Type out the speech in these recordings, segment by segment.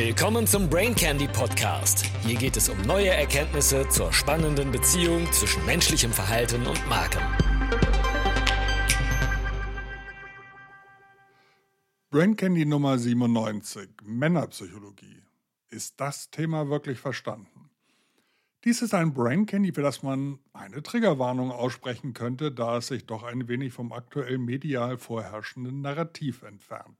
Willkommen zum Brain Candy Podcast. Hier geht es um neue Erkenntnisse zur spannenden Beziehung zwischen menschlichem Verhalten und Marken. Brain Candy Nummer 97, Männerpsychologie. Ist das Thema wirklich verstanden? Dies ist ein Brain Candy, für das man eine Triggerwarnung aussprechen könnte, da es sich doch ein wenig vom aktuell medial vorherrschenden Narrativ entfernt.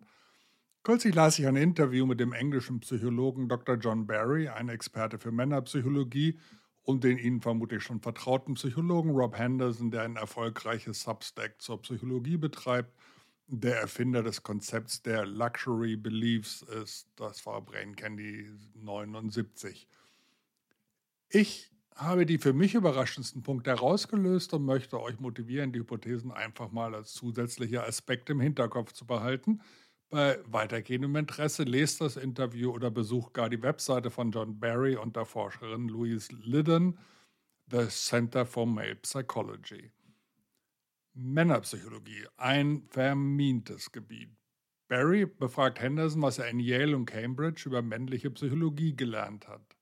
Kürzlich las ich ein Interview mit dem englischen Psychologen Dr. John Barry, ein Experte für Männerpsychologie, und den Ihnen vermutlich schon vertrauten Psychologen Rob Henderson, der ein erfolgreiches Substack zur Psychologie betreibt, der Erfinder des Konzepts der Luxury Beliefs ist. Das war Brain Candy 79. Ich habe die für mich überraschendsten Punkte herausgelöst und möchte euch motivieren, die Hypothesen einfach mal als zusätzliche Aspekte im Hinterkopf zu behalten – bei weitergehendem Interesse lest das Interview oder besucht gar die Webseite von John Barry und der Forscherin Louise Liddon, The Center for Male Psychology. Männerpsychologie, ein vermintes Gebiet. Barry befragt Henderson, was er in Yale und Cambridge über männliche Psychologie gelernt hat.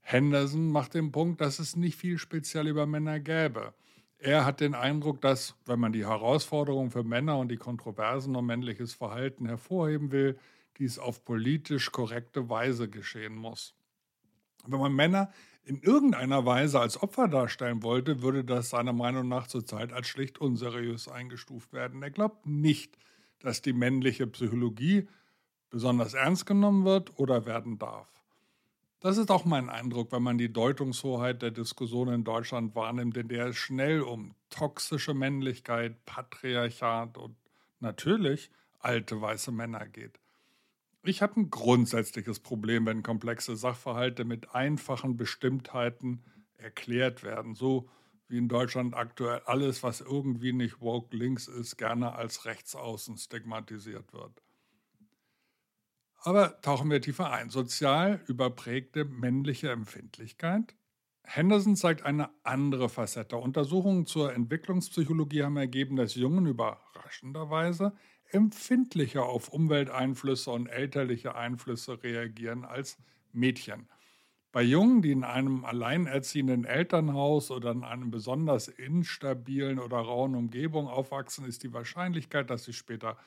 Henderson macht den Punkt, dass es nicht viel speziell über Männer gäbe. Er hat den Eindruck, dass, wenn man die Herausforderungen für Männer und die Kontroversen um männliches Verhalten hervorheben will, dies auf politisch korrekte Weise geschehen muss. Wenn man Männer in irgendeiner Weise als Opfer darstellen wollte, würde das seiner Meinung nach zurzeit als schlicht unseriös eingestuft werden. Er glaubt nicht, dass die männliche Psychologie besonders ernst genommen wird oder werden darf. Das ist auch mein Eindruck, wenn man die Deutungshoheit der Diskussion in Deutschland wahrnimmt, in der es schnell um toxische Männlichkeit, Patriarchat und natürlich alte weiße Männer geht. Ich habe ein grundsätzliches Problem, wenn komplexe Sachverhalte mit einfachen Bestimmtheiten erklärt werden, so wie in Deutschland aktuell alles, was irgendwie nicht woke links ist, gerne als rechtsaußen stigmatisiert wird. Aber tauchen wir tiefer ein. Sozial überprägte männliche Empfindlichkeit. Henderson zeigt eine andere Facette. Untersuchungen zur Entwicklungspsychologie haben ergeben, dass Jungen überraschenderweise empfindlicher auf Umwelteinflüsse und elterliche Einflüsse reagieren als Mädchen. Bei Jungen, die in einem alleinerziehenden Elternhaus oder in einer besonders instabilen oder rauen Umgebung aufwachsen, ist die Wahrscheinlichkeit, dass sie später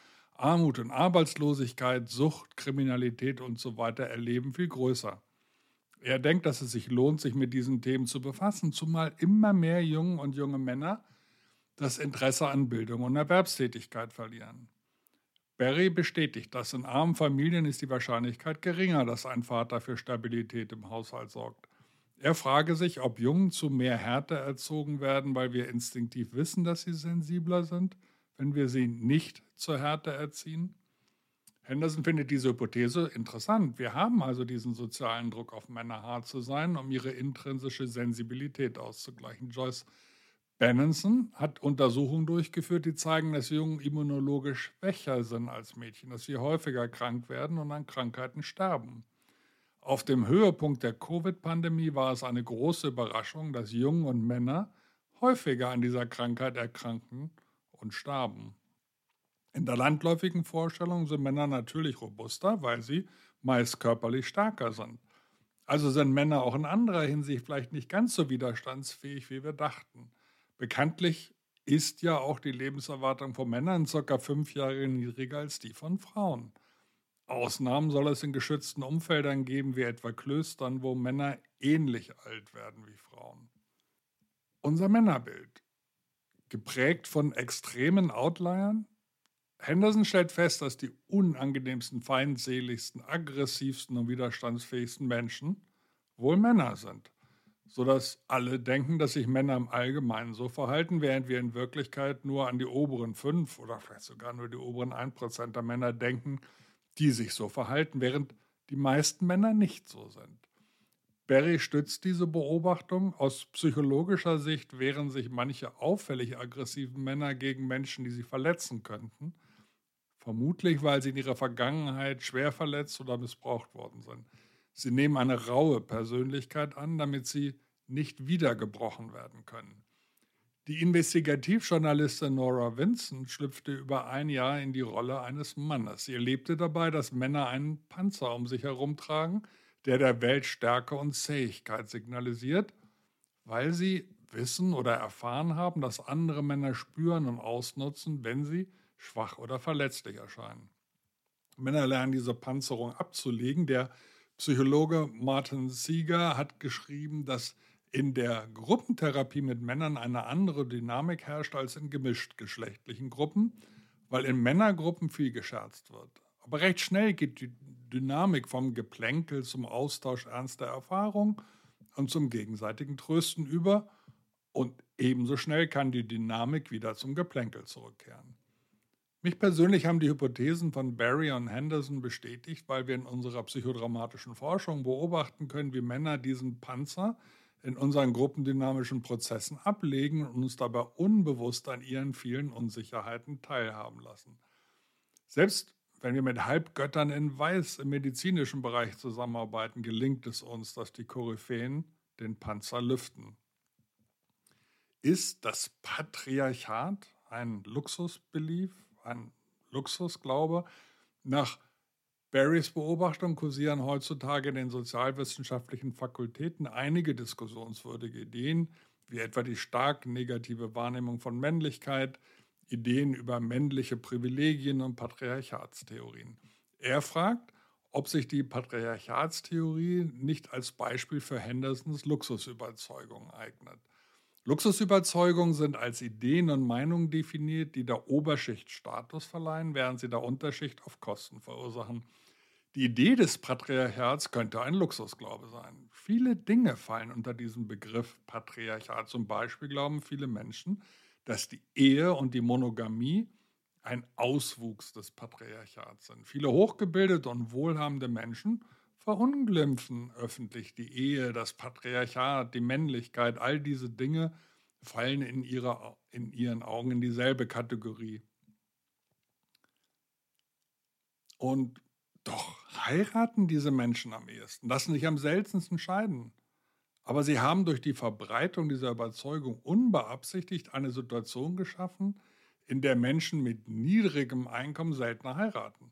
Armut und Arbeitslosigkeit, Sucht, Kriminalität und so weiter erleben, viel größer. Er denkt, dass es sich lohnt, sich mit diesen Themen zu befassen, zumal immer mehr Jungen und junge Männer das Interesse an Bildung und Erwerbstätigkeit verlieren. Barry bestätigt, dass in armen Familien ist die Wahrscheinlichkeit geringer, dass ein Vater für Stabilität im Haushalt sorgt. Er frage sich, ob Jungen zu mehr Härte erzogen werden, weil wir instinktiv wissen, dass sie sensibler sind – wenn wir sie nicht zur Härte erziehen? Henderson findet diese Hypothese interessant. Wir haben also diesen sozialen Druck auf Männer hart zu sein, um ihre intrinsische Sensibilität auszugleichen. Joyce Benenson hat Untersuchungen durchgeführt, die zeigen, dass Jungen immunologisch schwächer sind als Mädchen, dass sie häufiger krank werden und an Krankheiten sterben. Auf dem Höhepunkt der Covid-Pandemie war es eine große Überraschung, dass Jungen und Männer häufiger an dieser Krankheit erkranken und starben. In der landläufigen Vorstellung sind Männer natürlich robuster, weil sie meist körperlich stärker sind. Also sind Männer auch in anderer Hinsicht vielleicht nicht ganz so widerstandsfähig, wie wir dachten. Bekanntlich ist ja auch die Lebenserwartung von Männern ca. fünf Jahre niedriger als die von Frauen. Ausnahmen soll es in geschützten Umfeldern geben, wie etwa Klöstern, wo Männer ähnlich alt werden wie Frauen. Unser Männerbild geprägt von extremen Outliern? Henderson stellt fest, dass die unangenehmsten, feindseligsten, aggressivsten und widerstandsfähigsten Menschen wohl Männer sind, sodass alle denken, dass sich Männer im Allgemeinen so verhalten, während wir in Wirklichkeit nur an die oberen fünf oder vielleicht sogar nur die oberen ein Prozent der Männer denken, die sich so verhalten, während die meisten Männer nicht so sind. Berry stützt diese Beobachtung. Aus psychologischer Sicht wehren sich manche auffällig aggressiven Männer gegen Menschen, die sie verletzen könnten. Vermutlich, weil sie in ihrer Vergangenheit schwer verletzt oder missbraucht worden sind. Sie nehmen eine raue Persönlichkeit an, damit sie nicht wiedergebrochen werden können. Die Investigativjournalistin Nora Vincent schlüpfte über ein Jahr in die Rolle eines Mannes. Sie erlebte dabei, dass Männer einen Panzer um sich herumtragen, der der Welt Stärke und Zähigkeit signalisiert, weil sie wissen oder erfahren haben, dass andere Männer spüren und ausnutzen, wenn sie schwach oder verletzlich erscheinen. Männer lernen diese Panzerung abzulegen. Der Psychologe Martin Sieger hat geschrieben, dass in der Gruppentherapie mit Männern eine andere Dynamik herrscht als in gemischtgeschlechtlichen Gruppen, weil in Männergruppen viel gescherzt wird. Aber recht schnell geht die Dynamik vom Geplänkel zum Austausch ernster Erfahrung und zum gegenseitigen Trösten über und ebenso schnell kann die Dynamik wieder zum Geplänkel zurückkehren. Mich persönlich haben die Hypothesen von Barry und Henderson bestätigt, weil wir in unserer psychodramatischen Forschung beobachten können, wie Männer diesen Panzer in unseren gruppendynamischen Prozessen ablegen und uns dabei unbewusst an ihren vielen Unsicherheiten teilhaben lassen. Selbst wenn wir mit Halbgöttern in Weiß im medizinischen Bereich zusammenarbeiten, gelingt es uns, dass die Koryphäen den Panzer lüften. Ist das Patriarchat ein Luxusbelief, ein Luxusglaube? Nach Barrys Beobachtung kursieren heutzutage in den sozialwissenschaftlichen Fakultäten einige diskussionswürdige Ideen, wie etwa die stark negative Wahrnehmung von Männlichkeit, Ideen über männliche Privilegien und Patriarchatstheorien. Er fragt, ob sich die Patriarchatstheorie nicht als Beispiel für Hendersons Luxusüberzeugung eignet. Luxusüberzeugungen sind als Ideen und Meinungen definiert, die der Oberschicht Status verleihen, während sie der Unterschicht auf Kosten verursachen. Die Idee des Patriarchats könnte ein Luxusglaube sein. Viele Dinge fallen unter diesen Begriff Patriarchat. Zum Beispiel glauben viele Menschen, dass die Ehe und die Monogamie ein Auswuchs des Patriarchats sind. Viele hochgebildete und wohlhabende Menschen verunglimpfen öffentlich die Ehe, das Patriarchat, die Männlichkeit, all diese Dinge fallen in, ihrer, in ihren Augen in dieselbe Kategorie. Und doch heiraten diese Menschen am ehesten, lassen sich am seltensten scheiden. Aber sie haben durch die Verbreitung dieser Überzeugung unbeabsichtigt eine Situation geschaffen, in der Menschen mit niedrigem Einkommen seltener heiraten.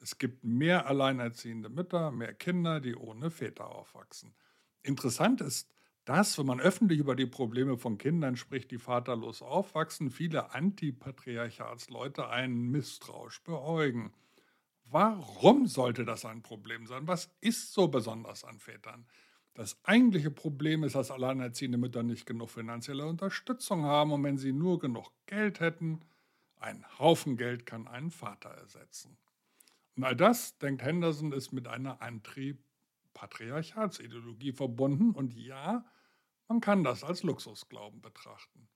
Es gibt mehr alleinerziehende Mütter, mehr Kinder, die ohne Väter aufwachsen. Interessant ist, dass, wenn man öffentlich über die Probleme von Kindern spricht, die vaterlos aufwachsen, viele Antipatriarchatsleute einen misstrauisch beäugen. Warum sollte das ein Problem sein? Was ist so besonders an Vätern? Das eigentliche Problem ist, dass alleinerziehende Mütter nicht genug finanzielle Unterstützung haben und wenn sie nur genug Geld hätten, ein Haufen Geld kann einen Vater ersetzen. Und all das, denkt Henderson, ist mit einer Antrieb-Patriarchatsideologie verbunden. Und ja, man kann das als Luxusglauben betrachten.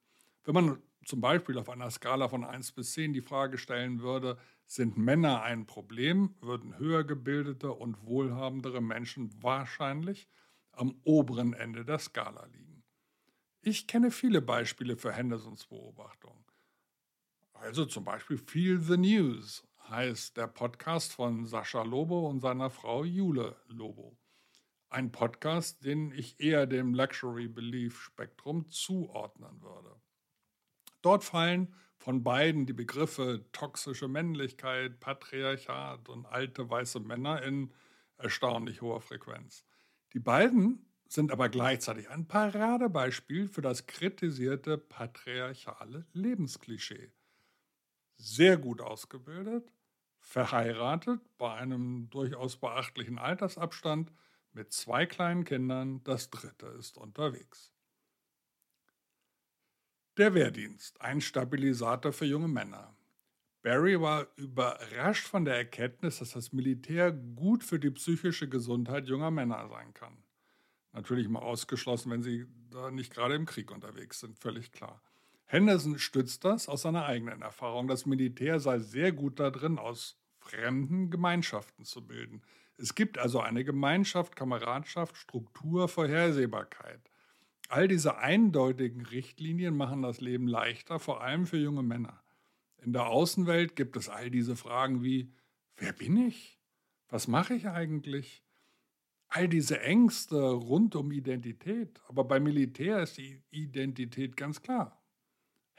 Wenn man zum Beispiel auf einer Skala von 1 bis 10 die Frage stellen würde, sind Männer ein Problem, würden höher gebildete und wohlhabendere Menschen wahrscheinlich am oberen Ende der Skala liegen. Ich kenne viele Beispiele für Hendersons Beobachtung. Also zum Beispiel Feel the News heißt der Podcast von Sascha Lobo und seiner Frau Jule Lobo. Ein Podcast, den ich eher dem Luxury Belief Spektrum zuordnen würde. Dort fallen von beiden die Begriffe toxische Männlichkeit, Patriarchat und alte weiße Männer in erstaunlich hoher Frequenz. Die beiden sind aber gleichzeitig ein Paradebeispiel für das kritisierte patriarchale Lebensklischee sehr gut ausgebildet, verheiratet bei einem durchaus beachtlichen Altersabstand mit zwei kleinen Kindern, das dritte ist unterwegs. Der Wehrdienst, ein Stabilisator für junge Männer. Barry war überrascht von der Erkenntnis, dass das Militär gut für die psychische Gesundheit junger Männer sein kann. Natürlich mal ausgeschlossen, wenn sie da nicht gerade im Krieg unterwegs sind, völlig klar. Henderson stützt das aus seiner eigenen Erfahrung. Das Militär sei sehr gut darin, aus fremden Gemeinschaften zu bilden. Es gibt also eine Gemeinschaft, Kameradschaft, Struktur, Vorhersehbarkeit. All diese eindeutigen Richtlinien machen das Leben leichter, vor allem für junge Männer. In der Außenwelt gibt es all diese Fragen wie, wer bin ich? Was mache ich eigentlich? All diese Ängste rund um Identität. Aber beim Militär ist die Identität ganz klar.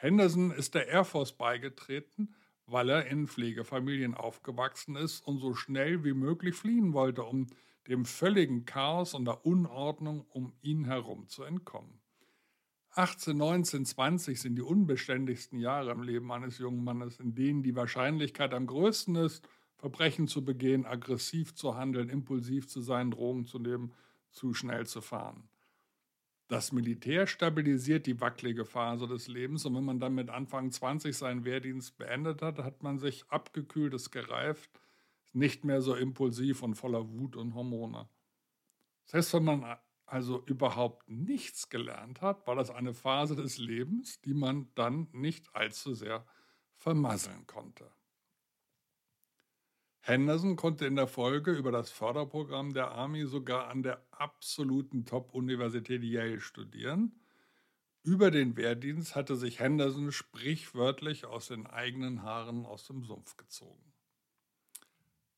Henderson ist der Air Force beigetreten, weil er in Pflegefamilien aufgewachsen ist und so schnell wie möglich fliehen wollte, um dem völligen Chaos und der Unordnung um ihn herum zu entkommen. 18, 19, 20 sind die unbeständigsten Jahre im Leben eines jungen Mannes, in denen die Wahrscheinlichkeit am größten ist, Verbrechen zu begehen, aggressiv zu handeln, impulsiv zu sein, Drogen zu nehmen, zu schnell zu fahren. Das Militär stabilisiert die wackelige Phase des Lebens und wenn man dann mit Anfang 20 seinen Wehrdienst beendet hat, hat man sich abgekühlt, ist gereift, nicht mehr so impulsiv und voller Wut und Hormone. Selbst wenn man also überhaupt nichts gelernt hat, war das eine Phase des Lebens, die man dann nicht allzu sehr vermasseln konnte. Henderson konnte in der Folge über das Förderprogramm der Army sogar an der absoluten Top-Universität Yale studieren. Über den Wehrdienst hatte sich Henderson sprichwörtlich aus den eigenen Haaren aus dem Sumpf gezogen.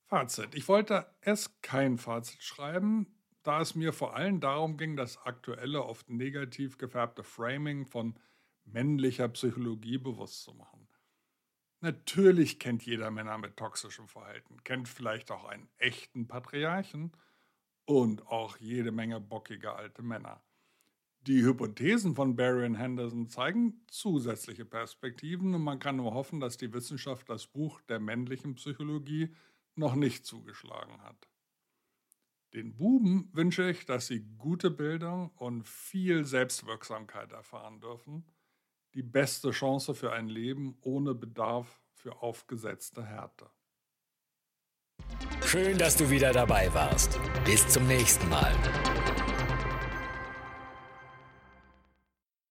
Fazit. Ich wollte erst kein Fazit schreiben, da es mir vor allem darum ging, das aktuelle, oft negativ gefärbte Framing von männlicher Psychologie bewusst zu machen. Natürlich kennt jeder Männer mit toxischem Verhalten, kennt vielleicht auch einen echten Patriarchen und auch jede Menge bockige alte Männer. Die Hypothesen von Barry und Henderson zeigen zusätzliche Perspektiven und man kann nur hoffen, dass die Wissenschaft das Buch der männlichen Psychologie noch nicht zugeschlagen hat. Den Buben wünsche ich, dass sie gute Bildung und viel Selbstwirksamkeit erfahren dürfen die beste Chance für ein Leben ohne Bedarf für aufgesetzte Härte. Schön, dass du wieder dabei warst. Bis zum nächsten Mal.